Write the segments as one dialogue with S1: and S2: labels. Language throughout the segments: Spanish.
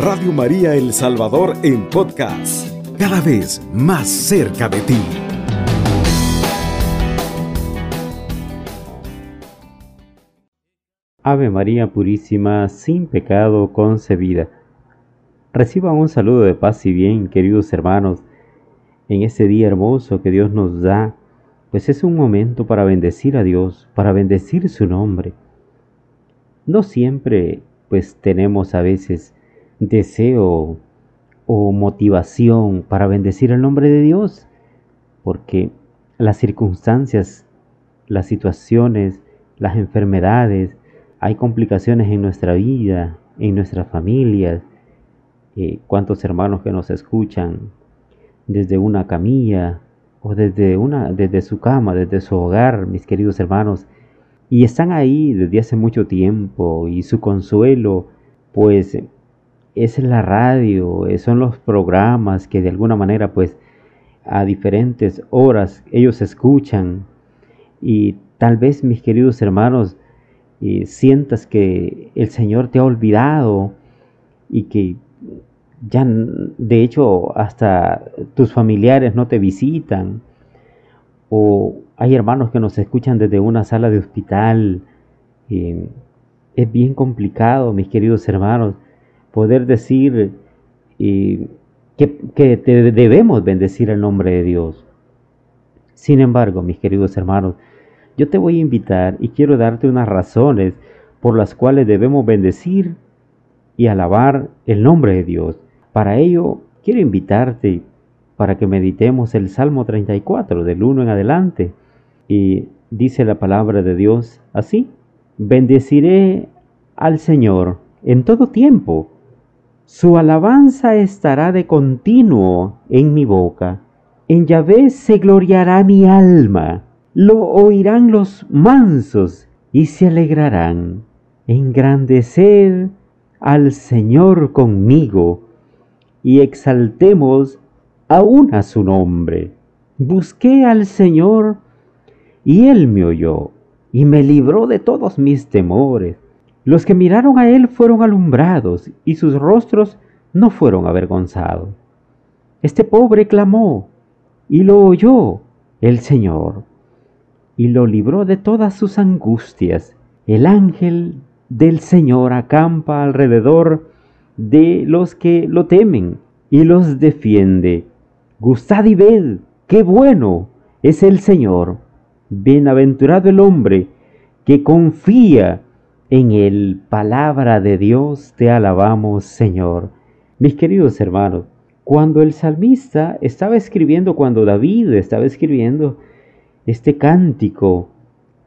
S1: Radio María El Salvador en podcast, cada vez más cerca de ti.
S2: Ave María Purísima, sin pecado concebida. Reciban un saludo de paz y bien, queridos hermanos, en este día hermoso que Dios nos da, pues es un momento para bendecir a Dios, para bendecir su nombre. No siempre, pues tenemos a veces deseo o motivación para bendecir el nombre de Dios, porque las circunstancias, las situaciones, las enfermedades, hay complicaciones en nuestra vida, en nuestras familias, eh, cuántos hermanos que nos escuchan desde una camilla o desde, una, desde su cama, desde su hogar, mis queridos hermanos, y están ahí desde hace mucho tiempo y su consuelo, pues es la radio, eh, son los programas que de alguna manera pues a diferentes horas ellos escuchan y tal vez mis queridos hermanos eh, sientas que el Señor te ha olvidado y que ya de hecho hasta tus familiares no te visitan o hay hermanos que nos escuchan desde una sala de hospital. Eh, es bien complicado, mis queridos hermanos, poder decir que, que debemos bendecir el nombre de Dios. Sin embargo, mis queridos hermanos, yo te voy a invitar y quiero darte unas razones por las cuales debemos bendecir y alabar el nombre de Dios. Para ello, quiero invitarte para que meditemos el Salmo 34 del 1 en adelante. Y dice la palabra de Dios así, bendeciré al Señor en todo tiempo su alabanza estará de continuo en mi boca. En Yahvé se gloriará mi alma. Lo oirán los mansos y se alegrarán. Engrandeced al Señor conmigo y exaltemos aún a su nombre. Busqué al Señor y Él me oyó y me libró de todos mis temores. Los que miraron a él fueron alumbrados y sus rostros no fueron avergonzados. Este pobre clamó y lo oyó el Señor y lo libró de todas sus angustias. El ángel del Señor acampa alrededor de los que lo temen y los defiende. Gustad y ved, qué bueno es el Señor. Bienaventurado el hombre que confía en el palabra de Dios te alabamos, Señor. Mis queridos hermanos, cuando el salmista estaba escribiendo, cuando David estaba escribiendo este cántico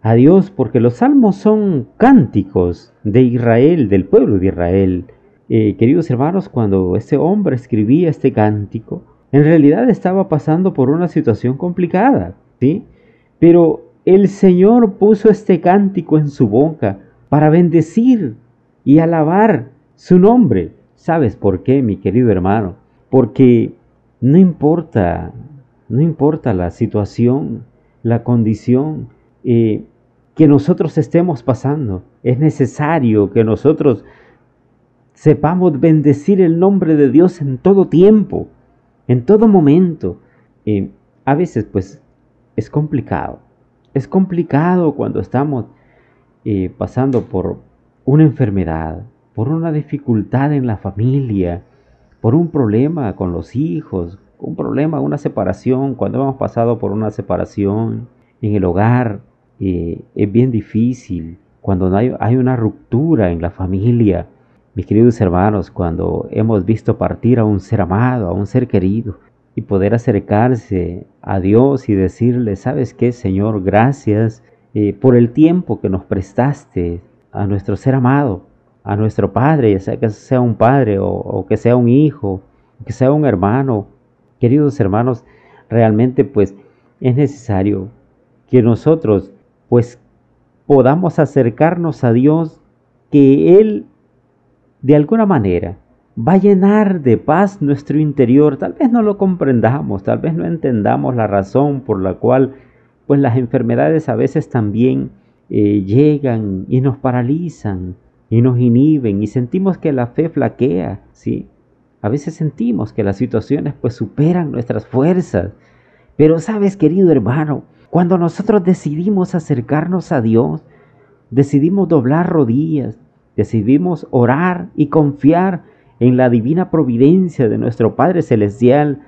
S2: a Dios, porque los salmos son cánticos de Israel, del pueblo de Israel. Eh, queridos hermanos, cuando este hombre escribía este cántico, en realidad estaba pasando por una situación complicada, ¿sí? Pero el Señor puso este cántico en su boca para bendecir y alabar su nombre. ¿Sabes por qué, mi querido hermano? Porque no importa, no importa la situación, la condición eh, que nosotros estemos pasando, es necesario que nosotros sepamos bendecir el nombre de Dios en todo tiempo, en todo momento. Eh, a veces pues es complicado, es complicado cuando estamos eh, pasando por una enfermedad, por una dificultad en la familia, por un problema con los hijos, un problema, una separación, cuando hemos pasado por una separación en el hogar, eh, es bien difícil, cuando hay, hay una ruptura en la familia, mis queridos hermanos, cuando hemos visto partir a un ser amado, a un ser querido, y poder acercarse a Dios y decirle, ¿sabes qué, Señor? Gracias eh, por el tiempo que nos prestaste a nuestro ser amado, a nuestro Padre, ya sea que sea un padre o, que sea un hijo, que sea un hermano. Queridos hermanos, realmente pues es necesario que nosotros pues podamos acercarnos a Dios, que Él de alguna manera va a llenar de paz nuestro interior. Tal vez no lo comprendamos, tal vez no entendamos la razón por la cual pues las enfermedades a veces también eh, llegan y nos paralizan, y nos inhiben y sentimos que la fe flaquea, ¿sí? A veces sentimos que las situaciones pues superan nuestras fuerzas. Pero sabes, querido hermano, cuando nosotros decidimos acercarnos a Dios, decidimos doblar rodillas, decidimos orar y confiar en la divina providencia de nuestro Padre Celestial,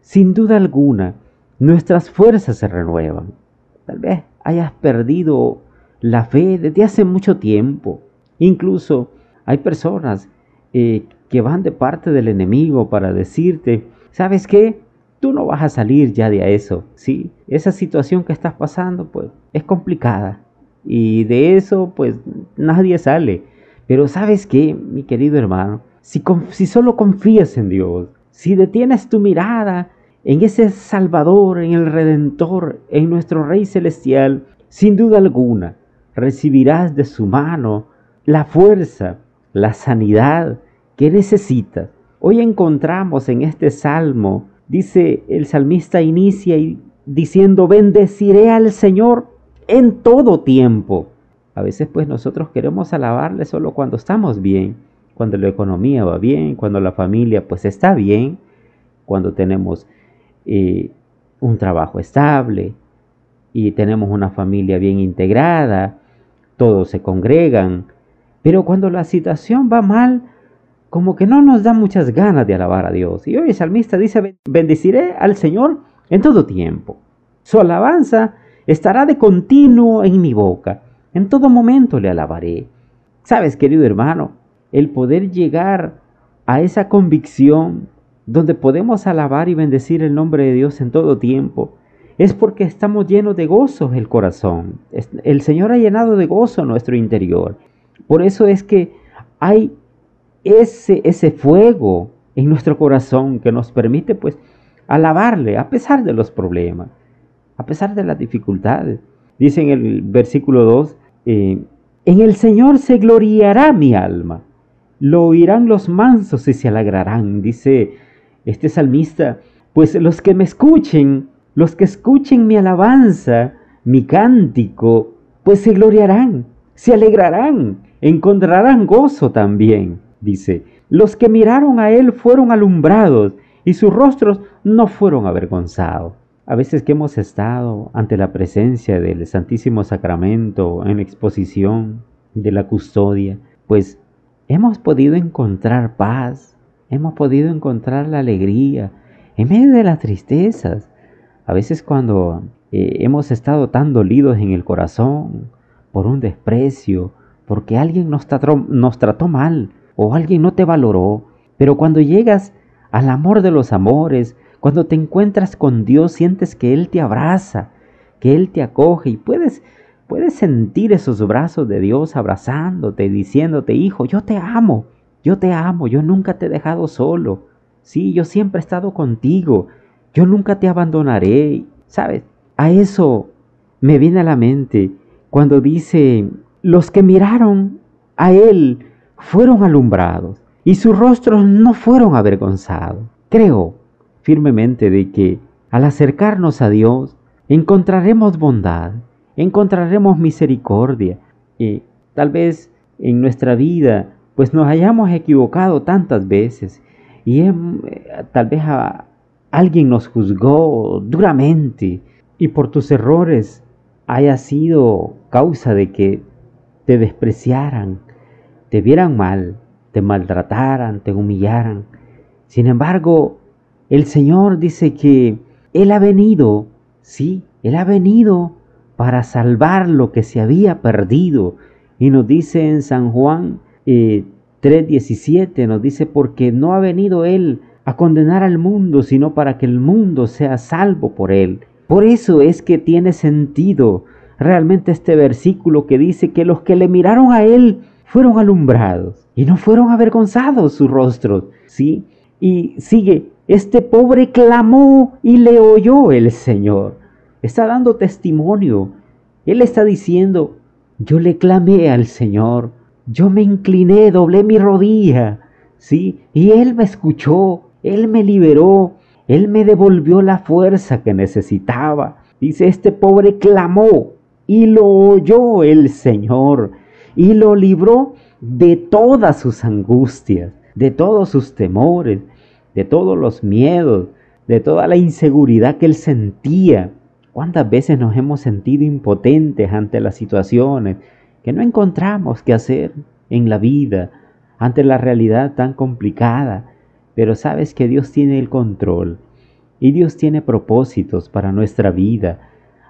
S2: sin duda alguna, nuestras fuerzas se renuevan. Tal vez hayas perdido la fe desde hace mucho tiempo. Incluso hay personas eh, que van de parte del enemigo para decirte, ¿sabes qué? Tú no vas a salir ya de eso, ¿sí? Esa situación que estás pasando, pues, es complicada. Y de eso, pues, nadie sale. Pero ¿sabes qué, mi querido hermano? Si, si solo confías en Dios, si detienes tu mirada en ese Salvador, en el Redentor, en nuestro Rey Celestial, sin duda alguna, recibirás de su mano la fuerza, la sanidad que necesitas. Hoy encontramos en este salmo, dice el salmista inicia diciendo, bendeciré al Señor en todo tiempo. A veces pues nosotros queremos alabarle solo cuando estamos bien, cuando la economía va bien, cuando la familia pues está bien, cuando tenemos eh, un trabajo estable y tenemos una familia bien integrada, todos se congregan, pero cuando la situación va mal, como que no nos da muchas ganas de alabar a Dios. Y hoy el salmista dice, bendeciré al Señor en todo tiempo. Su alabanza estará de continuo en mi boca. En todo momento le alabaré. Sabes, querido hermano, el poder llegar a esa convicción donde podemos alabar y bendecir el nombre de Dios en todo tiempo, es porque estamos llenos de gozo el corazón. El Señor ha llenado de gozo nuestro interior. Por eso es que hay ese, ese fuego en nuestro corazón que nos permite pues alabarle a pesar de los problemas, a pesar de las dificultades. Dice en el versículo 2, eh, en el Señor se gloriará mi alma, lo oirán los mansos y se alegrarán, dice este salmista, pues los que me escuchen, los que escuchen mi alabanza, mi cántico, pues se gloriarán, se alegrarán, encontrarán gozo también. Dice, los que miraron a él fueron alumbrados y sus rostros no fueron avergonzados. A veces que hemos estado ante la presencia del Santísimo Sacramento en exposición de la custodia, pues hemos podido encontrar paz, hemos podido encontrar la alegría en medio de las tristezas. A veces cuando eh, hemos estado tan dolidos en el corazón por un desprecio, porque alguien nos nos trató mal o alguien no te valoró, pero cuando llegas al amor de los amores, cuando te encuentras con Dios, sientes que Él te abraza, que Él te acoge y puedes, puedes sentir esos brazos de Dios abrazándote, diciéndote, hijo, yo te amo, yo te amo, yo nunca te he dejado solo. Sí, yo siempre he estado contigo, yo nunca te abandonaré. ¿Sabes? A eso me viene a la mente cuando dice, los que miraron a Él fueron alumbrados y sus rostros no fueron avergonzados. Creo firmemente de que al acercarnos a Dios encontraremos bondad, encontraremos misericordia y tal vez en nuestra vida pues nos hayamos equivocado tantas veces y eh, tal vez alguien nos juzgó duramente y por tus errores haya sido causa de que te despreciaran, te vieran mal, te maltrataran, te humillaran. Sin embargo, el Señor dice que Él ha venido, sí, Él ha venido para salvar lo que se había perdido. Y nos dice en San Juan 3:17, eh, nos dice, porque no ha venido Él a condenar al mundo, sino para que el mundo sea salvo por Él. Por eso es que tiene sentido realmente este versículo que dice que los que le miraron a Él fueron alumbrados y no fueron avergonzados sus rostros, ¿sí? Y sigue, este pobre clamó y le oyó el Señor. Está dando testimonio. Él está diciendo, yo le clamé al Señor, yo me incliné, doblé mi rodilla, ¿sí? Y Él me escuchó, Él me liberó, Él me devolvió la fuerza que necesitaba. Dice, este pobre clamó y lo oyó el Señor. y lo libró de todas sus angustias, de todos sus temores, de todos los miedos, de toda la inseguridad que él sentía. ¿Cuántas veces nos hemos sentido impotentes ante las situaciones que no encontramos qué hacer en la vida, ante la realidad tan complicada? Pero sabes que Dios tiene el control y Dios tiene propósitos para nuestra vida.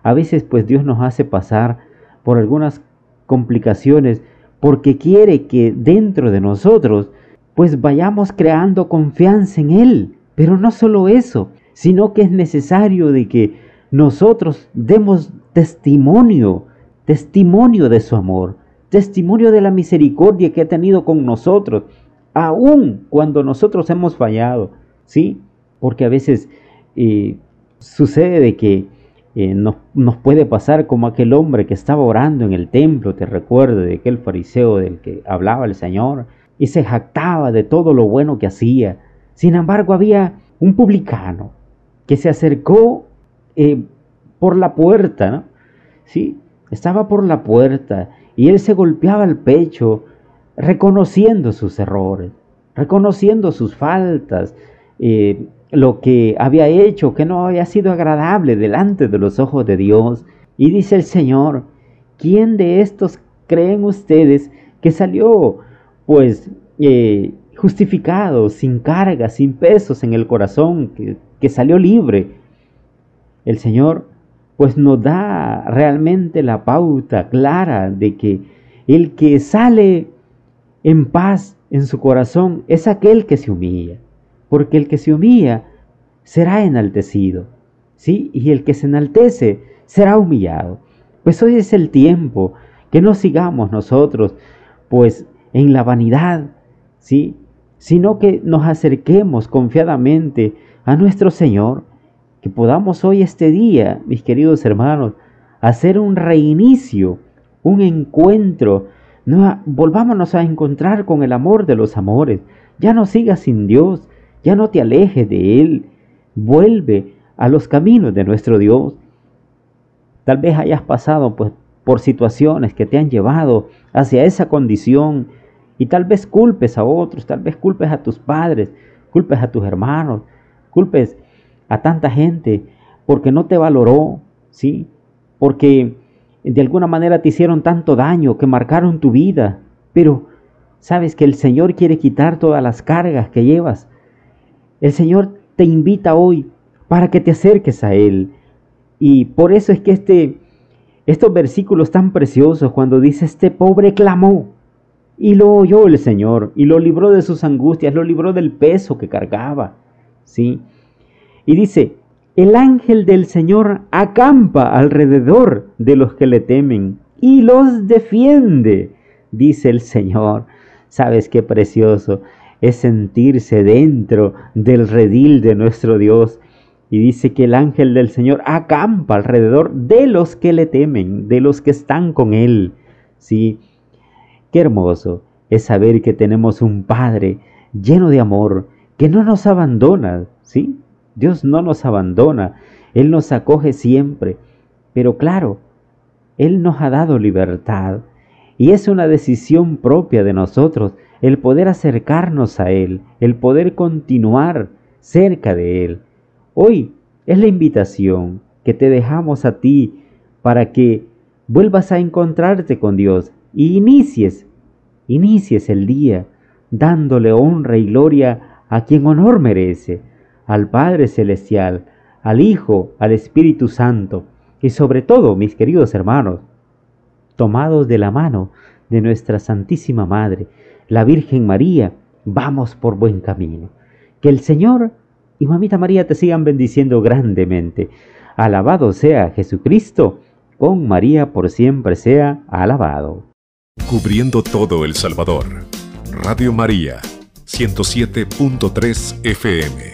S2: A veces pues Dios nos hace pasar por algunas complicaciones porque quiere que dentro de nosotros pues vayamos creando confianza en Él. Pero no solo eso, sino que es necesario de que nosotros demos testimonio, testimonio de su amor, testimonio de la misericordia que ha tenido con nosotros, aun cuando nosotros hemos fallado, ¿sí? Porque a veces eh, sucede de que eh, nos, nos, puede pasar como aquel hombre que estaba orando en el templo, te recuerdo de aquel fariseo del que hablaba el Señor, y se jactaba de todo lo bueno que hacía. Sin embargo, había un publicano que se acercó eh, por la puerta, ¿no? Sí, estaba por la puerta y él se golpeaba el pecho reconociendo sus errores, reconociendo sus faltas, eh, lo que había hecho, que no había sido agradable delante de los ojos de Dios. Y dice el Señor, ¿quién de estos creen ustedes que salió pues eh, justificado, sin carga, sin pesos en el corazón, que, que salió libre? El Señor pues nos da realmente la pauta clara de que el que sale en paz en su corazón es aquel que se humilla, porque el que se humilla será enaltecido, ¿sí? Y el que se enaltece será humillado. Pues hoy es el tiempo que no sigamos nosotros, pues en la vanidad, ¿sí? Sino que nos acerquemos confiadamente a nuestro Señor, que podamos hoy este día, mis queridos hermanos, hacer un reinicio, un encuentro, no, volvámonos a encontrar con el amor de los amores. Ya no sigas sin Dios, ya no te alejes de Él, vuelve a los caminos de nuestro Dios. Tal vez hayas pasado pues, por situaciones que te han llevado hacia esa condición y tal vez culpes a otros, tal vez culpes a tus padres, culpes a tus hermanos, culpes a tanta gente porque no te valoró, ¿sí? Porque de alguna manera te hicieron tanto daño que marcaron tu vida, pero sabes que el Señor quiere quitar todas las cargas que llevas. El Señor te invita hoy para que te acerques a Él. Y por eso es que este, estos versículos tan preciosos, cuando dice, este pobre clamó, y lo oyó el Señor, y lo libró de sus angustias, lo libró del peso que cargaba. ¿Sí? Y dice, el ángel del Señor acampa alrededor de los que le temen y los defiende, dice el Señor. ¿Sabes qué precioso? Es sentirse dentro del redil de nuestro Dios. Y dice que el ángel del Señor acampa alrededor de los que le temen, de los que están con Él. Sí, qué hermoso es saber que tenemos un Padre lleno de amor, que no nos abandona, ¿sí? Dios no nos abandona, Él nos acoge siempre, pero claro, Él nos ha dado libertad y es una decisión propia de nosotros el poder acercarnos a Él, el poder continuar cerca de Él. Hoy es la invitación que te dejamos a ti para que vuelvas a encontrarte con Dios y inicies, inicies el día dándole honra y gloria a quien honor merece al Padre Celestial, al Hijo, al Espíritu Santo, y sobre todo, mis queridos hermanos, tomados de la mano de nuestra Santísima Madre, la Virgen María, vamos por buen camino. Que el Señor y Mamita María te sigan bendiciendo grandemente. Alabado sea Jesucristo, con María por siempre sea alabado.
S1: Cubriendo todo El Salvador. Radio María, 107.3 FM.